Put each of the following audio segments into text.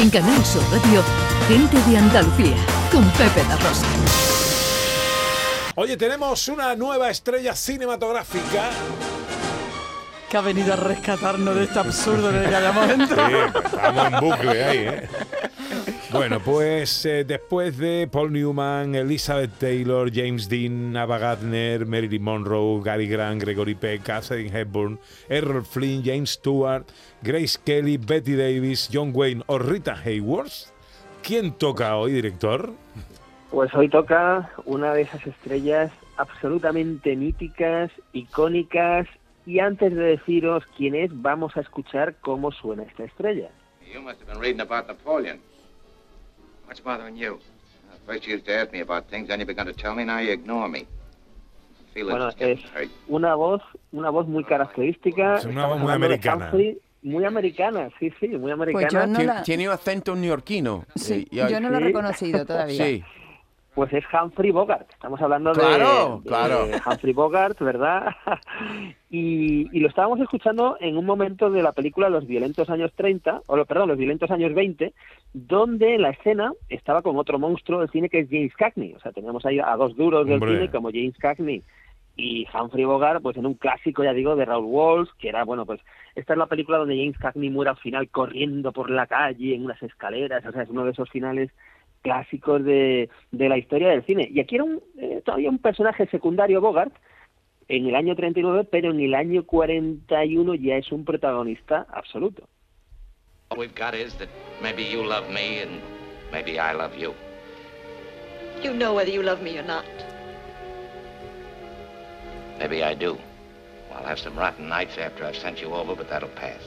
En Canal Sur Radio, Gente de Andalucía, con Pepe La Rosa. Oye, tenemos una nueva estrella cinematográfica. Que ha venido a rescatarnos de este absurdo en el que hayamos entrado. Sí, estamos en bucle ahí, ¿eh? Bueno, pues eh, después de Paul Newman, Elizabeth Taylor, James Dean, Ava Gardner, Marilyn Monroe, Gary Grant, Gregory Peck, Catherine Hepburn, Errol Flynn, James Stewart, Grace Kelly, Betty Davis, John Wayne o Rita Hayworth, ¿quién toca hoy, director? Pues hoy toca una de esas estrellas absolutamente míticas, icónicas, y antes de deciros quién es, vamos a escuchar cómo suena esta estrella. You must have been reading about Napoleon. What's bothering you? Uh, first you used to ask me about things, then you began to tell me, now you ignore me. Feel Bueno, es una voz, una voz muy característica. Es una voz muy americana. Humphrey, muy americana, sí, sí, muy americana. yo no Tiene, la- tiene un acento neoyorquino. Sí, Eh, yo no lo he reconocido todavía. Sí. Pues es Humphrey Bogart. Estamos hablando de- Claro, de, claro. Humphrey Bogart, ¿verdad? y, y lo estábamos escuchando en un momento de la película Los violentos años 30, o lo- perdón, Los violentos años 20, donde la escena estaba con otro monstruo del cine que es James Cagney. O sea, teníamos ahí a dos duros del Hombre. cine como James Cagney y Humphrey Bogart, pues en un clásico, ya digo, de Raoul Walsh, que era, bueno, pues esta es la película donde James Cagney muere al final corriendo por la calle en unas escaleras, o sea, es uno de esos finales clásicos de, de la historia del cine. Y aquí era un, eh, todavía un personaje secundario, Bogart, en el año 39, pero en el año 41 ya es un protagonista absoluto. All we've got is that maybe you love me and maybe I love you. You know whether you love me or not. Maybe I do. I'll have some rotten nights after I've sent you over, but that'll pass.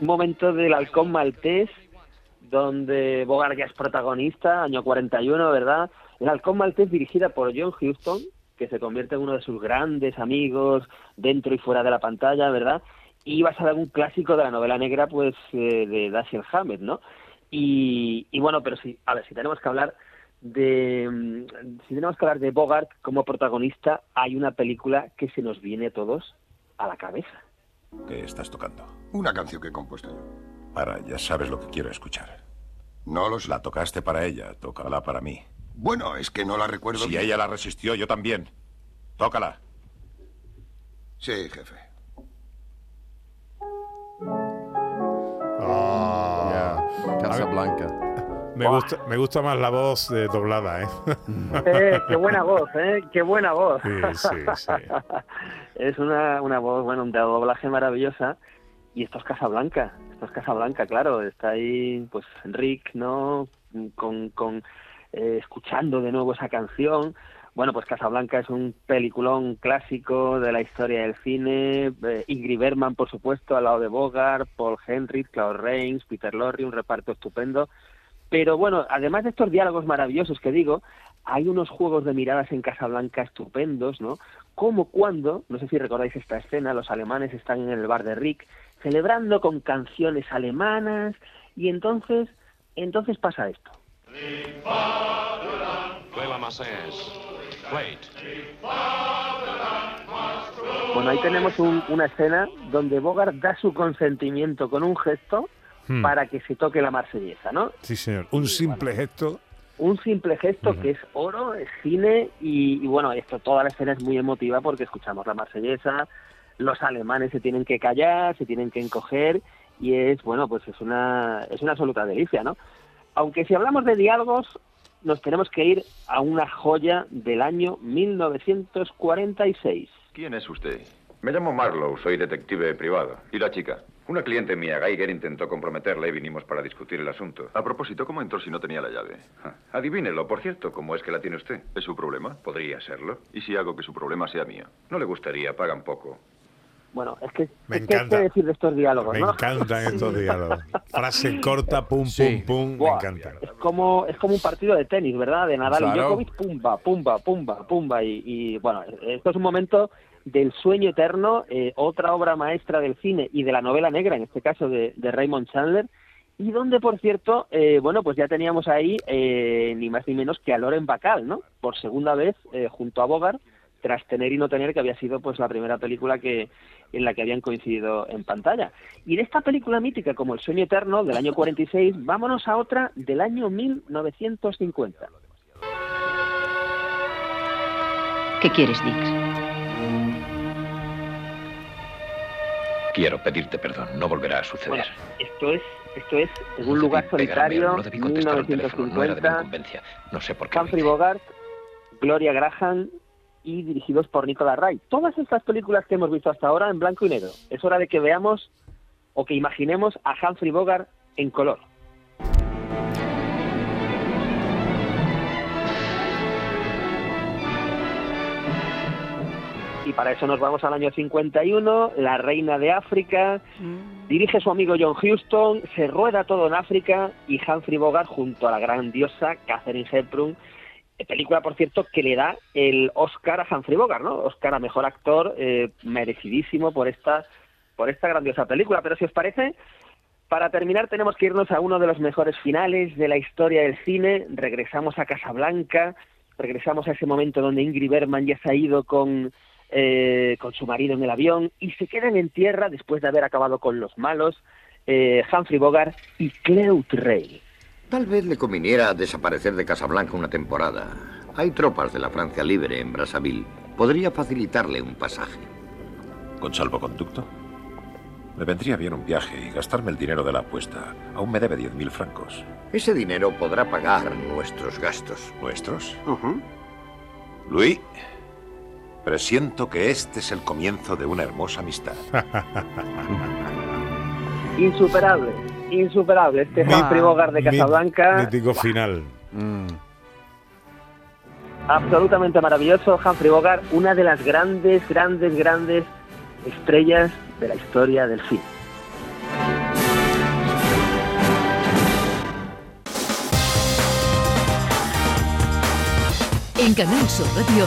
Un momento del halcón maltés, donde Bogart ya es protagonista, año 41, ¿verdad? El halcón maltés dirigida por John Huston, que se convierte en uno de sus grandes amigos dentro y fuera de la pantalla, ¿verdad? Y basada en un clásico de la novela negra, pues, eh, de Dashiell Hammett, ¿no? Y, y bueno, pero sí, a ver, si tenemos que hablar de mm, si tenemos que hablar de Bogart como protagonista, hay una película que se nos viene a todos a la cabeza. ¿Qué estás tocando? Una canción que he compuesto yo. Para, ya sabes lo que quiero escuchar. No lo sé. La tocaste para ella, tócala para mí. Bueno, es que no la recuerdo Si bien. ella la resistió, yo también. Tócala. Sí, jefe. Ah, Ya, Casa Blanca. Me, gusta, me gusta más la voz de doblada, ¿eh? Eh, qué buena voz, ¿eh? Qué buena voz. Sí, sí, sí. es una, una voz, bueno, un doblaje maravillosa. Y esto es Casablanca, esto es Casablanca, claro. Está ahí, pues, Rick, ¿no? Con, con eh, escuchando de nuevo esa canción. Bueno, pues Casablanca es un peliculón clásico de la historia del cine. Eh, Ingrid Bergman, por supuesto, al lado de Bogart, Paul Henry, Claude Rains, Peter Lorre, un reparto estupendo. Pero bueno, además de estos diálogos maravillosos que digo, hay unos juegos de miradas en Casablanca estupendos, ¿no? Como cuando, no sé si recordáis esta escena, los alemanes están en el bar de Rick celebrando con canciones alemanas y entonces, entonces pasa esto. Bueno, ahí tenemos un- una escena donde Bogart da su consentimiento con un gesto Hmm. para que se toque la marsellesa, ¿no? Sí, señor. Un simple gesto. un simple gesto que es oro, es cine y, y bueno, esto toda la escena es muy emotiva porque escuchamos la marsellesa, los alemanes se tienen que callar, se tienen que encoger y es bueno, pues es una es una absoluta delicia, ¿no? Aunque si hablamos de diálogos nos tenemos que ir a una joya del año 1946. ¿Quién es usted? Me llamo Marlowe, soy detective privado. ¿Y la chica? Una cliente mía, Geiger, intentó comprometerla y vinimos para discutir el asunto. A propósito, ¿cómo entró si no tenía la llave? Ah, Adivínelo, por cierto, ¿cómo es que la tiene usted? ¿Es su problema? Podría serlo. ¿Y si hago que su problema sea mío? No le gustaría, pagan poco. Bueno, es que Me es que encanta. qué decir de estos diálogos, Me ¿no? encantan estos diálogos. Frase corta, pum, Sí. pum, pum. Me Buah, encantan. Es como, es como un partido de tenis, ¿verdad? De Nadal y Claro. Djokovic, pumba, pumba, pumba, pumba. Y, y, bueno, esto es un momento del sueño eterno, eh, otra obra maestra del cine y de la novela negra, en este caso de, de Raymond Chandler, y donde, por cierto, eh, bueno, pues ya teníamos ahí eh, ni más ni menos que a Loren Bacall, ¿no? Por segunda vez, eh, junto a Bogart, tras tener y no tener, que había sido pues la primera película que en la que habían coincidido en pantalla. Y de esta película mítica como El sueño eterno del año 46, vámonos a otra del año 1950. ¿Qué quieres, Dix? Quiero pedirte perdón, no volverá a suceder. Esto es esto es en un lugar solitario, no debí contestar al teléfono, no era de mi 1950, incumbencia. No sé por qué. Humphrey. Bogart, Gloria Graham y dirigidos por Nicolas Ray. Todas estas películas que hemos visto hasta ahora en blanco y negro. Es hora de que veamos o que imaginemos a Humphrey Bogart en color. Y para eso nos vamos al año 51, la reina de África, dirige su amigo John Huston, se rueda todo en África y Humphrey Bogart junto a la gran diosa Catherine Hepburn, película por cierto que le da el Oscar a Humphrey Bogart, ¿no? Oscar a mejor actor, eh, merecidísimo por esta por esta grandiosa película. Pero si os parece, para terminar tenemos que irnos a uno de los mejores finales de la historia del cine. Regresamos a Casablanca, regresamos a ese momento donde Ingrid Bergman ya se ha ido con eh, con su marido en el avión y se quedan en tierra después de haber acabado con los malos eh, Humphrey Bogart y Cleo Rey. Tal vez le conviniera desaparecer de Casablanca una temporada. Hay tropas de la Francia Libre en Brazzaville. Podría facilitarle un pasaje. ¿Con salvoconducto? Me vendría bien un viaje y gastarme el dinero de la apuesta. Aún me debe 10.000 francos. Ese dinero podrá pagar nuestros gastos. ¿Nuestros? Luis, presiento que este es el comienzo de una hermosa amistad. Insuperable, insuperable. Este Humphrey Bogart de Mi- Casablanca, Mítico final. absolutamente maravilloso. Humphrey Bogart, una de las grandes, grandes, grandes estrellas de la historia del cine. En Canal Sur Radio,